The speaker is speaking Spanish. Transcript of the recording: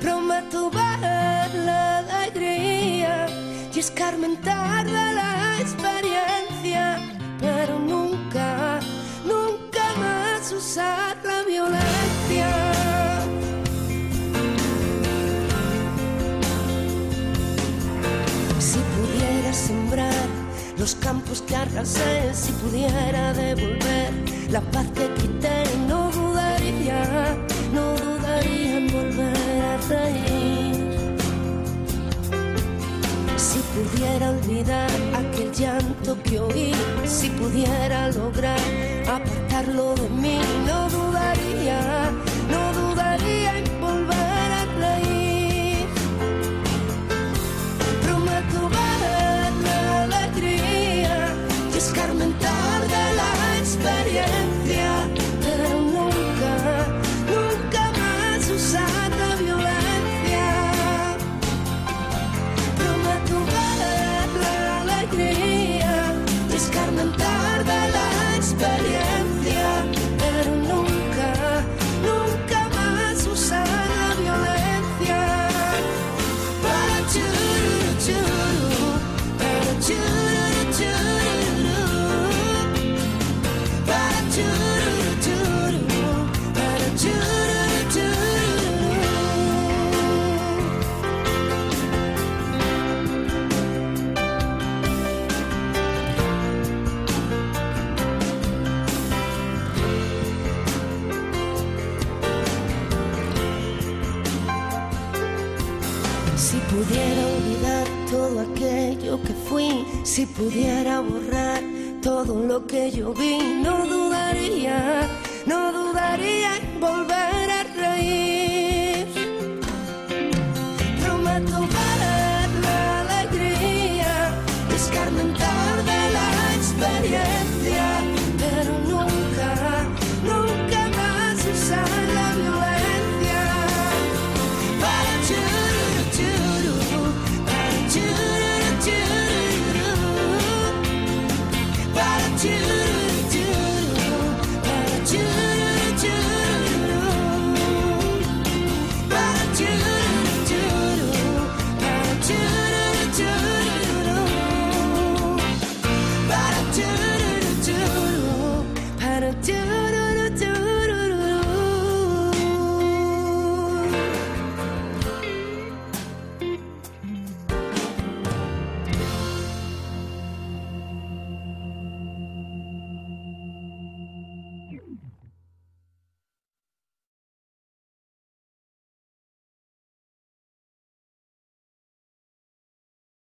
Prometo ver la alegría y escarmentar la experiencia, pero nunca, nunca más usar la violencia. Si pudiera sembrar los campos que arrasé, si pudiera devolver la paz que quité, no dudaría, pudiera olvidar aquel llanto que oí, si pudiera lograr apartarlo de mí, no dudaría, no dudaría en volver a reír. Prometo ver la alegría y escarmentar de la experiencia, pero nunca, nunca más usar Si pudiera olvidar todo aquello que fui, si pudiera borrar todo lo que yo vi, no dudaría, no dudaría en volver a reír. Prometo la alegría, escarmentar de la experiencia, 天。